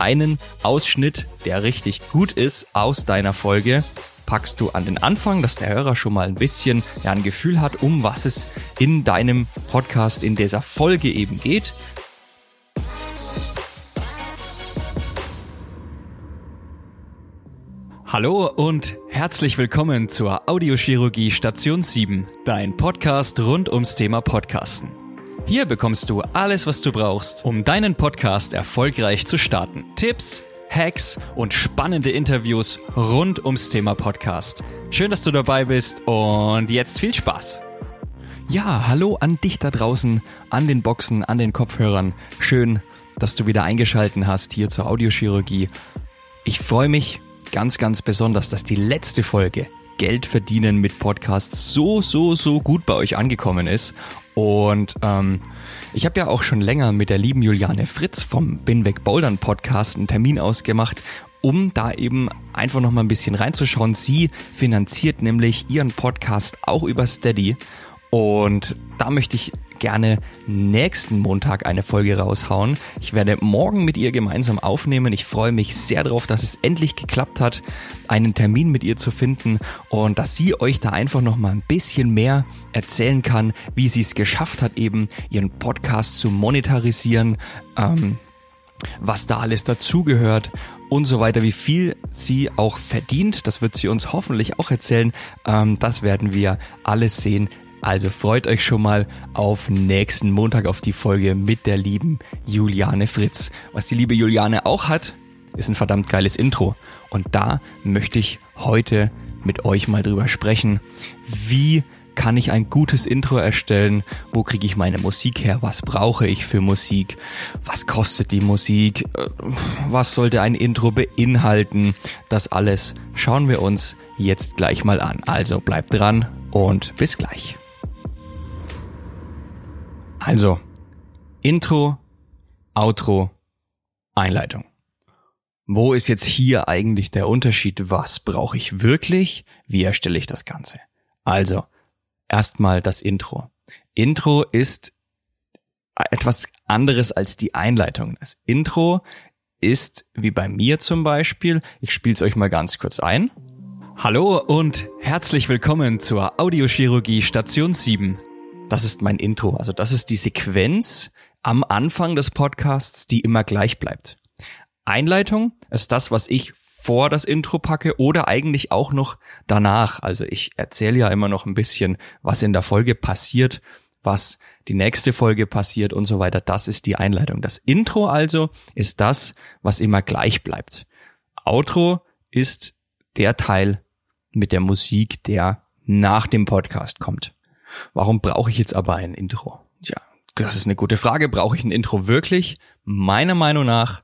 einen Ausschnitt, der richtig gut ist aus deiner Folge, packst du an den Anfang, dass der Hörer schon mal ein bisschen ja, ein Gefühl hat, um was es in deinem Podcast in dieser Folge eben geht. Hallo und herzlich willkommen zur Audiochirurgie Station 7, dein Podcast rund ums Thema Podcasten. Hier bekommst du alles, was du brauchst, um deinen Podcast erfolgreich zu starten. Tipps, Hacks und spannende Interviews rund ums Thema Podcast. Schön, dass du dabei bist und jetzt viel Spaß. Ja, hallo an dich da draußen, an den Boxen, an den Kopfhörern. Schön, dass du wieder eingeschalten hast hier zur Audiochirurgie. Ich freue mich, ganz, ganz besonders, dass die letzte Folge Geld verdienen mit Podcasts so, so, so gut bei euch angekommen ist. Und ähm, ich habe ja auch schon länger mit der lieben Juliane Fritz vom Bin weg Bouldern Podcast einen Termin ausgemacht, um da eben einfach noch mal ein bisschen reinzuschauen. Sie finanziert nämlich ihren Podcast auch über Steady. Und da möchte ich gerne nächsten Montag eine Folge raushauen. Ich werde morgen mit ihr gemeinsam aufnehmen. Ich freue mich sehr darauf, dass es endlich geklappt hat, einen Termin mit ihr zu finden und dass sie euch da einfach noch mal ein bisschen mehr erzählen kann, wie sie es geschafft hat, eben ihren Podcast zu monetarisieren. Ähm, was da alles dazugehört und so weiter, wie viel sie auch verdient. Das wird sie uns hoffentlich auch erzählen. Ähm, das werden wir alles sehen also freut euch schon mal auf nächsten Montag auf die Folge mit der lieben Juliane Fritz. Was die liebe Juliane auch hat, ist ein verdammt geiles Intro. Und da möchte ich heute mit euch mal drüber sprechen. Wie kann ich ein gutes Intro erstellen? Wo kriege ich meine Musik her? Was brauche ich für Musik? Was kostet die Musik? Äh, was sollte ein Intro beinhalten? Das alles schauen wir uns jetzt gleich mal an. Also bleibt dran und bis gleich. Also, Intro, Outro, Einleitung. Wo ist jetzt hier eigentlich der Unterschied? Was brauche ich wirklich? Wie erstelle ich das Ganze? Also, erstmal das Intro. Intro ist etwas anderes als die Einleitung. Das Intro ist, wie bei mir zum Beispiel, ich spiele es euch mal ganz kurz ein. Hallo und herzlich willkommen zur Audiochirurgie Station 7 das ist mein Intro. Also das ist die Sequenz am Anfang des Podcasts, die immer gleich bleibt. Einleitung ist das, was ich vor das Intro packe oder eigentlich auch noch danach. Also ich erzähle ja immer noch ein bisschen, was in der Folge passiert, was die nächste Folge passiert und so weiter. Das ist die Einleitung. Das Intro also ist das, was immer gleich bleibt. Outro ist der Teil mit der Musik, der nach dem Podcast kommt. Warum brauche ich jetzt aber ein Intro? Tja, das ist eine gute Frage. Brauche ich ein Intro wirklich? Meiner Meinung nach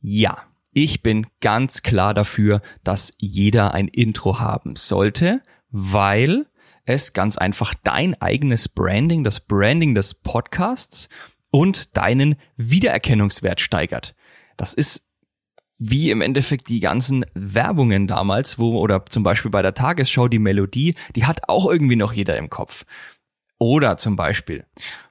ja. Ich bin ganz klar dafür, dass jeder ein Intro haben sollte, weil es ganz einfach dein eigenes Branding, das Branding des Podcasts und deinen Wiedererkennungswert steigert. Das ist wie im Endeffekt die ganzen Werbungen damals, wo oder zum Beispiel bei der Tagesschau die Melodie, die hat auch irgendwie noch jeder im Kopf. Oder zum Beispiel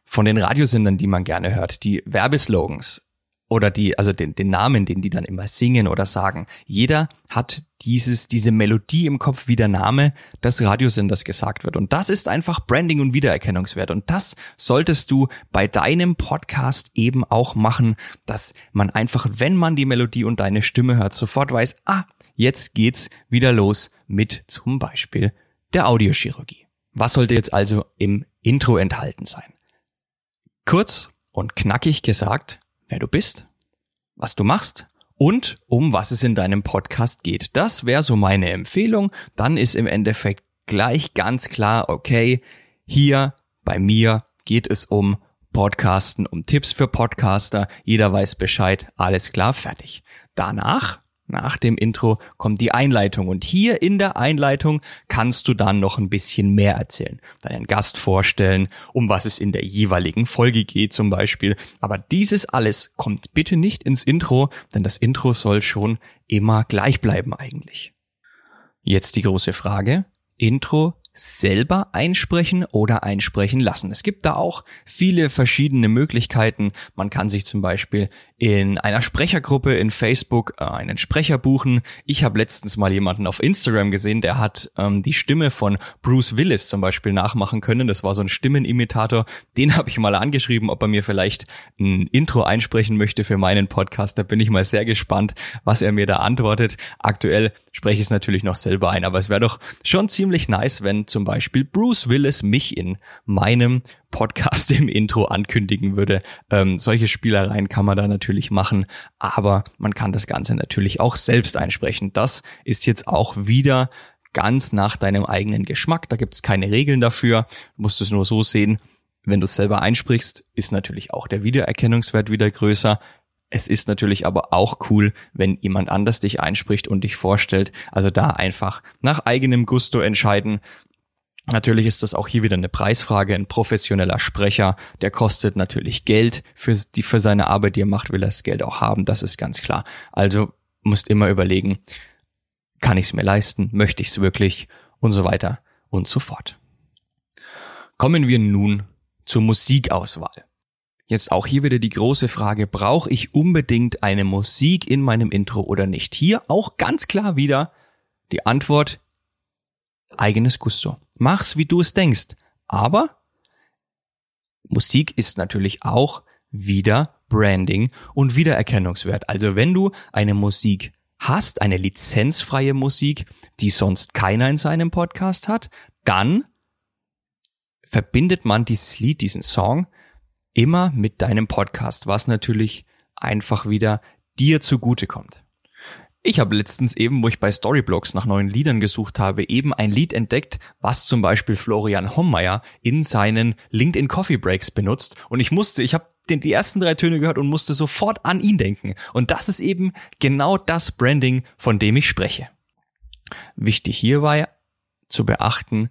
von den Radiosendern, die man gerne hört, die Werbeslogans oder die, also den, den Namen, den die dann immer singen oder sagen. Jeder hat dieses, diese Melodie im Kopf, wie der Name des Radiosenders gesagt wird. Und das ist einfach Branding und Wiedererkennungswert. Und das solltest du bei deinem Podcast eben auch machen, dass man einfach, wenn man die Melodie und deine Stimme hört, sofort weiß, ah, jetzt geht's wieder los mit zum Beispiel der Audiochirurgie. Was sollte jetzt also im Intro enthalten sein? Kurz und knackig gesagt, wer du bist, was du machst und um was es in deinem Podcast geht. Das wäre so meine Empfehlung. Dann ist im Endeffekt gleich ganz klar, okay, hier bei mir geht es um Podcasten, um Tipps für Podcaster. Jeder weiß Bescheid. Alles klar, fertig. Danach nach dem Intro kommt die Einleitung und hier in der Einleitung kannst du dann noch ein bisschen mehr erzählen, deinen Gast vorstellen, um was es in der jeweiligen Folge geht zum Beispiel. Aber dieses alles kommt bitte nicht ins Intro, denn das Intro soll schon immer gleich bleiben eigentlich. Jetzt die große Frage, Intro, selber einsprechen oder einsprechen lassen. Es gibt da auch viele verschiedene Möglichkeiten. Man kann sich zum Beispiel in einer Sprechergruppe in Facebook äh, einen Sprecher buchen. Ich habe letztens mal jemanden auf Instagram gesehen, der hat ähm, die Stimme von Bruce Willis zum Beispiel nachmachen können. Das war so ein Stimmenimitator. Den habe ich mal angeschrieben, ob er mir vielleicht ein Intro einsprechen möchte für meinen Podcast. Da bin ich mal sehr gespannt, was er mir da antwortet. Aktuell spreche ich es natürlich noch selber ein, aber es wäre doch schon ziemlich nice, wenn zum Beispiel Bruce Willis mich in meinem Podcast im Intro ankündigen würde. Ähm, solche Spielereien kann man da natürlich machen, aber man kann das Ganze natürlich auch selbst einsprechen. Das ist jetzt auch wieder ganz nach deinem eigenen Geschmack. Da gibt's keine Regeln dafür. Du musst es nur so sehen. Wenn du es selber einsprichst, ist natürlich auch der Wiedererkennungswert wieder größer. Es ist natürlich aber auch cool, wenn jemand anders dich einspricht und dich vorstellt. Also da einfach nach eigenem Gusto entscheiden. Natürlich ist das auch hier wieder eine Preisfrage. Ein professioneller Sprecher, der kostet natürlich Geld für, die, für seine Arbeit, die er macht, will er das Geld auch haben. Das ist ganz klar. Also musst immer überlegen, kann ich es mir leisten? Möchte ich es wirklich? Und so weiter und so fort. Kommen wir nun zur Musikauswahl. Jetzt auch hier wieder die große Frage, brauche ich unbedingt eine Musik in meinem Intro oder nicht? Hier auch ganz klar wieder die Antwort, eigenes Gusto. Mach's, wie du es denkst. Aber Musik ist natürlich auch wieder Branding und Wiedererkennungswert. Also wenn du eine Musik hast, eine lizenzfreie Musik, die sonst keiner in seinem Podcast hat, dann verbindet man dieses Lied, diesen Song immer mit deinem Podcast, was natürlich einfach wieder dir zugutekommt. Ich habe letztens eben, wo ich bei Storyblocks nach neuen Liedern gesucht habe, eben ein Lied entdeckt, was zum Beispiel Florian Hommeier in seinen LinkedIn Coffee Breaks benutzt. Und ich musste, ich habe den, die ersten drei Töne gehört und musste sofort an ihn denken. Und das ist eben genau das Branding, von dem ich spreche. Wichtig hierbei zu beachten,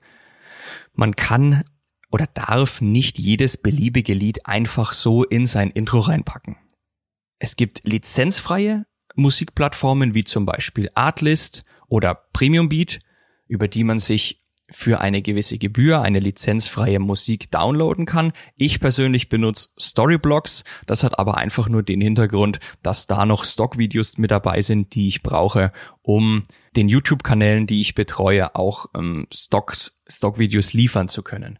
man kann oder darf nicht jedes beliebige Lied einfach so in sein Intro reinpacken. Es gibt lizenzfreie Musikplattformen wie zum Beispiel Artlist oder Premium Beat, über die man sich für eine gewisse Gebühr eine lizenzfreie Musik downloaden kann. Ich persönlich benutze Storyblocks. Das hat aber einfach nur den Hintergrund, dass da noch Stockvideos mit dabei sind, die ich brauche, um den YouTube-Kanälen, die ich betreue, auch ähm, Stocks, Stockvideos liefern zu können.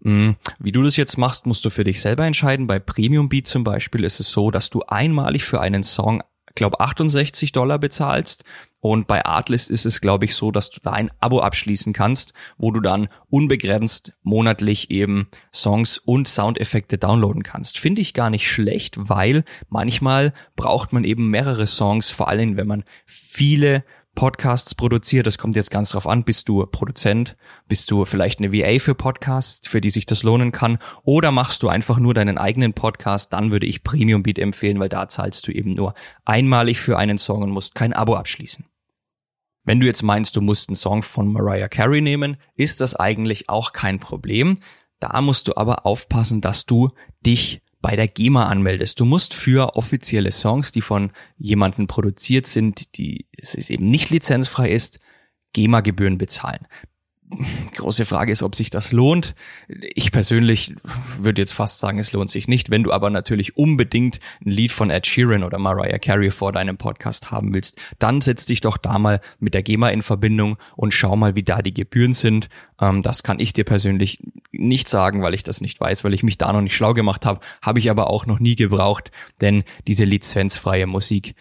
Mm, wie du das jetzt machst, musst du für dich selber entscheiden. Bei Premium Beat zum Beispiel ist es so, dass du einmalig für einen Song glaube 68 Dollar bezahlst. Und bei Artlist ist es, glaube ich, so, dass du da ein Abo abschließen kannst, wo du dann unbegrenzt monatlich eben Songs und Soundeffekte downloaden kannst. Finde ich gar nicht schlecht, weil manchmal braucht man eben mehrere Songs, vor allem wenn man viele Podcasts produziert. Das kommt jetzt ganz drauf an. Bist du Produzent? Bist du vielleicht eine VA für Podcasts, für die sich das lohnen kann? Oder machst du einfach nur deinen eigenen Podcast? Dann würde ich Premium Beat empfehlen, weil da zahlst du eben nur einmalig für einen Song und musst kein Abo abschließen. Wenn du jetzt meinst, du musst einen Song von Mariah Carey nehmen, ist das eigentlich auch kein Problem. Da musst du aber aufpassen, dass du dich bei der GEMA anmeldest. Du musst für offizielle Songs, die von jemandem produziert sind, die es eben nicht lizenzfrei ist, GEMA-Gebühren bezahlen große Frage ist, ob sich das lohnt. Ich persönlich würde jetzt fast sagen, es lohnt sich nicht. Wenn du aber natürlich unbedingt ein Lied von Ed Sheeran oder Mariah Carey vor deinem Podcast haben willst, dann setz dich doch da mal mit der GEMA in Verbindung und schau mal, wie da die Gebühren sind. Ähm, das kann ich dir persönlich nicht sagen, weil ich das nicht weiß, weil ich mich da noch nicht schlau gemacht habe. Habe ich aber auch noch nie gebraucht, denn diese lizenzfreie Musik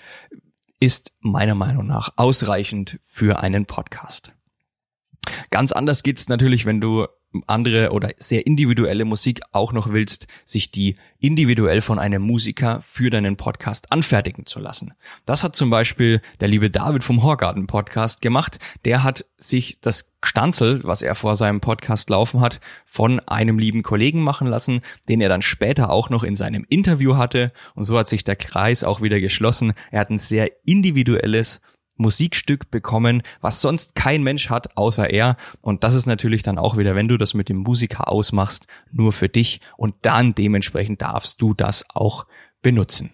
ist meiner Meinung nach ausreichend für einen Podcast. Ganz anders geht's natürlich, wenn du andere oder sehr individuelle Musik auch noch willst, sich die individuell von einem Musiker für deinen Podcast anfertigen zu lassen. Das hat zum Beispiel der liebe David vom Horgarten Podcast gemacht. Der hat sich das Stanzel, was er vor seinem Podcast laufen hat, von einem lieben Kollegen machen lassen, den er dann später auch noch in seinem Interview hatte. Und so hat sich der Kreis auch wieder geschlossen. Er hat ein sehr individuelles Musikstück bekommen, was sonst kein Mensch hat, außer er. Und das ist natürlich dann auch wieder, wenn du das mit dem Musiker ausmachst, nur für dich. Und dann dementsprechend darfst du das auch benutzen.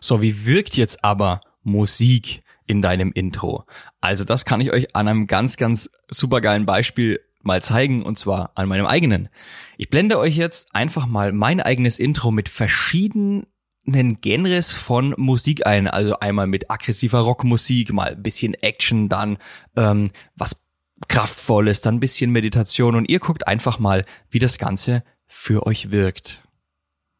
So, wie wirkt jetzt aber Musik in deinem Intro? Also das kann ich euch an einem ganz, ganz supergeilen Beispiel mal zeigen und zwar an meinem eigenen. Ich blende euch jetzt einfach mal mein eigenes Intro mit verschiedenen Genres von Musik ein. Also einmal mit aggressiver Rockmusik, mal ein bisschen Action, dann ähm, was kraftvolles, dann ein bisschen Meditation und ihr guckt einfach mal, wie das Ganze für euch wirkt.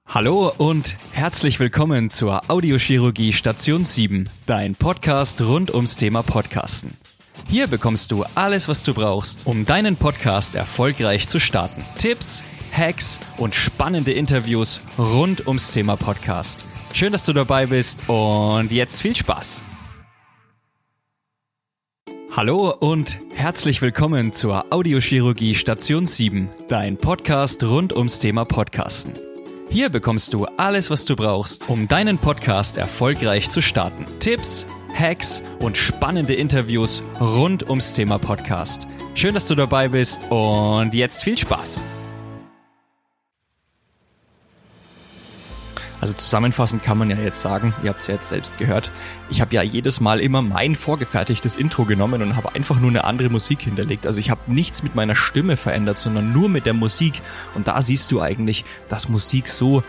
Hallo und herzlich willkommen zur Audiochirurgie Station 7, dein Podcast rund ums Thema Podcasten. Hier bekommst du alles, was du brauchst, um deinen Podcast erfolgreich zu starten. Tipps, Hacks und spannende Interviews rund ums Thema Podcast. Schön, dass du dabei bist und jetzt viel Spaß. Hallo und herzlich willkommen zur Audiochirurgie Station 7, dein Podcast rund ums Thema Podcasten. Hier bekommst du alles, was du brauchst, um deinen Podcast erfolgreich zu starten. Tipps, Hacks und spannende Interviews rund ums Thema Podcast. Schön, dass du dabei bist und jetzt viel Spaß. Also zusammenfassend kann man ja jetzt sagen, ihr habt es ja jetzt selbst gehört, ich habe ja jedes Mal immer mein vorgefertigtes Intro genommen und habe einfach nur eine andere Musik hinterlegt. Also ich habe nichts mit meiner Stimme verändert, sondern nur mit der Musik. Und da siehst du eigentlich, dass Musik so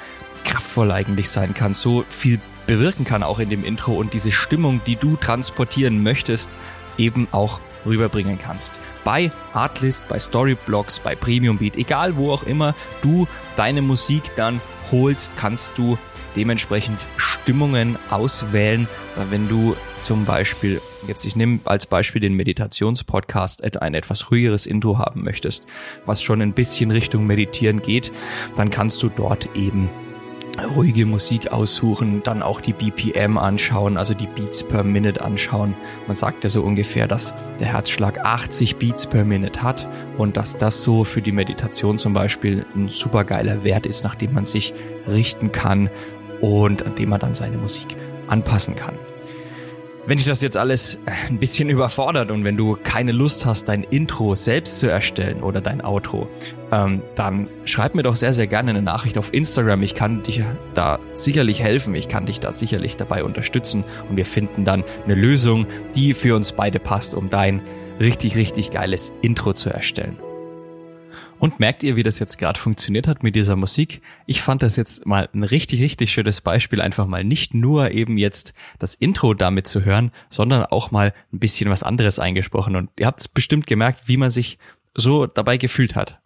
kraftvoll eigentlich sein kann, so viel bewirken kann auch in dem Intro und diese Stimmung, die du transportieren möchtest, eben auch rüberbringen kannst. Bei Artlist, bei Storyblocks, bei Premium Beat, egal wo auch immer du deine Musik dann holst, kannst du dementsprechend Stimmungen auswählen. Wenn du zum Beispiel, jetzt ich nehme als Beispiel den Meditationspodcast, ein etwas ruhigeres Intro haben möchtest, was schon ein bisschen Richtung Meditieren geht, dann kannst du dort eben ruhige Musik aussuchen, dann auch die BPM anschauen, also die Beats per Minute anschauen. Man sagt ja so ungefähr, dass der Herzschlag 80 Beats per Minute hat und dass das so für die Meditation zum Beispiel ein super geiler Wert ist, nach dem man sich richten kann und an dem man dann seine Musik anpassen kann. Wenn dich das jetzt alles äh, ein bisschen überfordert und wenn du keine Lust hast, dein Intro selbst zu erstellen oder dein Outro, ähm, dann schreib mir doch sehr, sehr gerne eine Nachricht auf Instagram. Ich kann dir da sicherlich helfen. Ich kann dich da sicherlich dabei unterstützen und wir finden dann eine Lösung, die für uns beide passt, um dein richtig, richtig geiles Intro zu erstellen. Und merkt ihr, wie das jetzt gerade funktioniert hat mit dieser Musik? Ich fand das jetzt mal ein richtig, richtig schönes Beispiel, einfach mal nicht nur eben jetzt das Intro damit zu hören, sondern auch mal ein bisschen was anderes eingesprochen. Und ihr habt es bestimmt gemerkt, wie man sich so dabei gefühlt hat.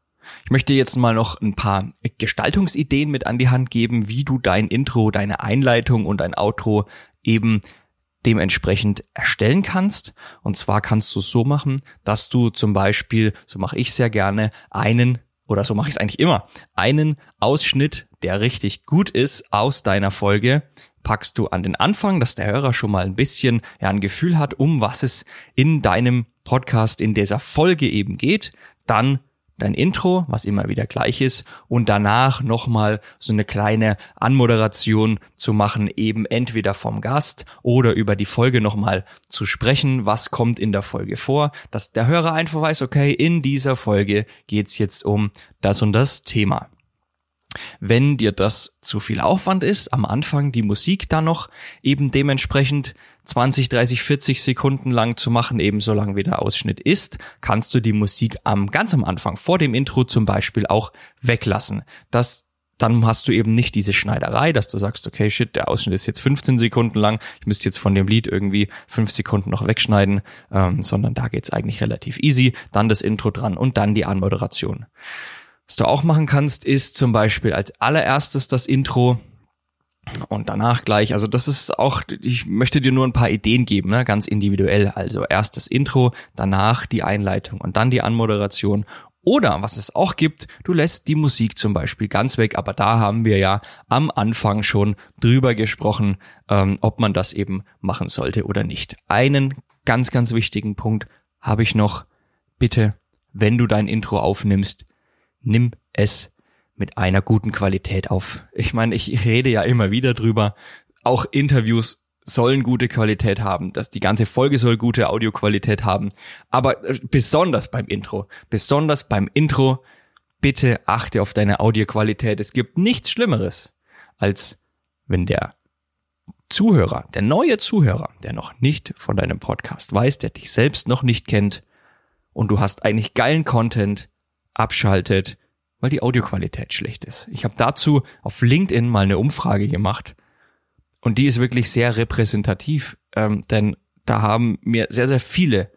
Ich möchte jetzt mal noch ein paar Gestaltungsideen mit an die Hand geben, wie du dein Intro, deine Einleitung und dein Outro eben dementsprechend erstellen kannst. Und zwar kannst du es so machen, dass du zum Beispiel, so mache ich sehr gerne, einen, oder so mache ich es eigentlich immer, einen Ausschnitt, der richtig gut ist aus deiner Folge, packst du an den Anfang, dass der Hörer schon mal ein bisschen ja, ein Gefühl hat, um was es in deinem Podcast, in dieser Folge eben geht. Dann dein Intro, was immer wieder gleich ist, und danach nochmal so eine kleine Anmoderation zu machen, eben entweder vom Gast oder über die Folge nochmal zu sprechen, was kommt in der Folge vor, dass der Hörer einfach weiß, okay, in dieser Folge geht's jetzt um das und das Thema. Wenn dir das zu viel Aufwand ist, am Anfang die Musik dann noch eben dementsprechend 20, 30, 40 Sekunden lang zu machen, eben so lang wie der Ausschnitt ist, kannst du die Musik am ganz am Anfang vor dem Intro zum Beispiel auch weglassen. Das dann hast du eben nicht diese Schneiderei, dass du sagst, okay, shit, der Ausschnitt ist jetzt 15 Sekunden lang, ich müsste jetzt von dem Lied irgendwie fünf Sekunden noch wegschneiden, ähm, sondern da geht's eigentlich relativ easy. Dann das Intro dran und dann die Anmoderation. Was du auch machen kannst, ist zum Beispiel als allererstes das Intro und danach gleich, also das ist auch, ich möchte dir nur ein paar Ideen geben, ne, ganz individuell. Also erst das Intro, danach die Einleitung und dann die Anmoderation. Oder was es auch gibt, du lässt die Musik zum Beispiel ganz weg, aber da haben wir ja am Anfang schon drüber gesprochen, ähm, ob man das eben machen sollte oder nicht. Einen ganz, ganz wichtigen Punkt habe ich noch. Bitte, wenn du dein Intro aufnimmst, nimm es mit einer guten Qualität auf. Ich meine, ich rede ja immer wieder drüber. Auch Interviews sollen gute Qualität haben, dass die ganze Folge soll gute Audioqualität haben, aber äh, besonders beim Intro, besonders beim Intro, bitte achte auf deine Audioqualität. Es gibt nichts Schlimmeres, als wenn der Zuhörer, der neue Zuhörer, der noch nicht von deinem Podcast weiß, der dich selbst noch nicht kennt, und du hast eigentlich geilen Content, abschaltet, weil die Audioqualität schlecht ist. Ich habe dazu auf LinkedIn mal eine Umfrage gemacht und die ist wirklich sehr repräsentativ, ähm, denn da haben mir sehr, sehr viele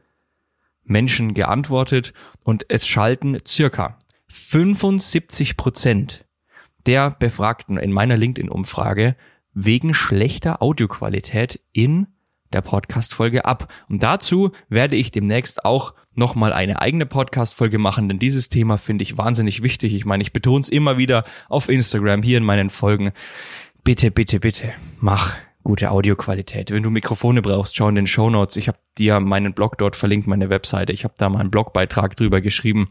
Menschen geantwortet und es schalten circa 75 Prozent der Befragten in meiner LinkedIn-Umfrage wegen schlechter Audioqualität in der Podcast-Folge ab. Und dazu werde ich demnächst auch nochmal eine eigene Podcast-Folge machen, denn dieses Thema finde ich wahnsinnig wichtig. Ich meine, ich betone es immer wieder auf Instagram, hier in meinen Folgen. Bitte, bitte, bitte, mach gute Audioqualität. Wenn du Mikrofone brauchst, schau in den Show Notes. Ich habe dir meinen Blog dort verlinkt, meine Webseite. Ich habe da mal einen Blogbeitrag drüber geschrieben.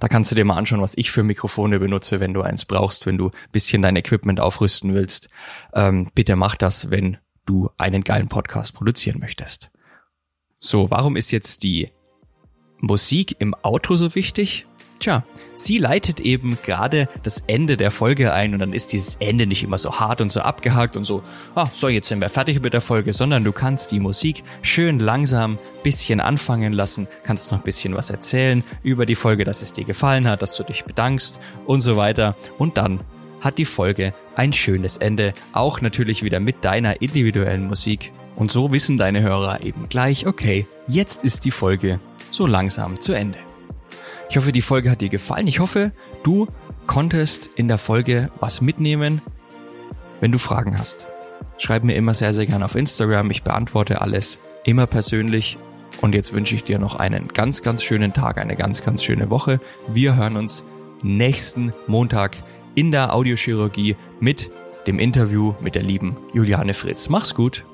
Da kannst du dir mal anschauen, was ich für Mikrofone benutze, wenn du eins brauchst, wenn du bisschen dein Equipment aufrüsten willst. Ähm, bitte mach das, wenn du einen geilen Podcast produzieren möchtest. So, warum ist jetzt die Musik im Outro so wichtig? Tja, sie leitet eben gerade das Ende der Folge ein und dann ist dieses Ende nicht immer so hart und so abgehakt und so, ah, so jetzt sind wir fertig mit der Folge, sondern du kannst die Musik schön langsam bisschen anfangen lassen, kannst noch ein bisschen was erzählen über die Folge, dass es dir gefallen hat, dass du dich bedankst und so weiter und dann hat die Folge ein schönes Ende, auch natürlich wieder mit deiner individuellen Musik. Und so wissen deine Hörer eben gleich, okay, jetzt ist die Folge so langsam zu Ende. Ich hoffe, die Folge hat dir gefallen. Ich hoffe, du konntest in der Folge was mitnehmen. Wenn du Fragen hast, schreib mir immer sehr, sehr gerne auf Instagram. Ich beantworte alles immer persönlich. Und jetzt wünsche ich dir noch einen ganz, ganz schönen Tag, eine ganz, ganz schöne Woche. Wir hören uns nächsten Montag in der Audiochirurgie mit dem Interview mit der lieben Juliane Fritz. Mach's gut.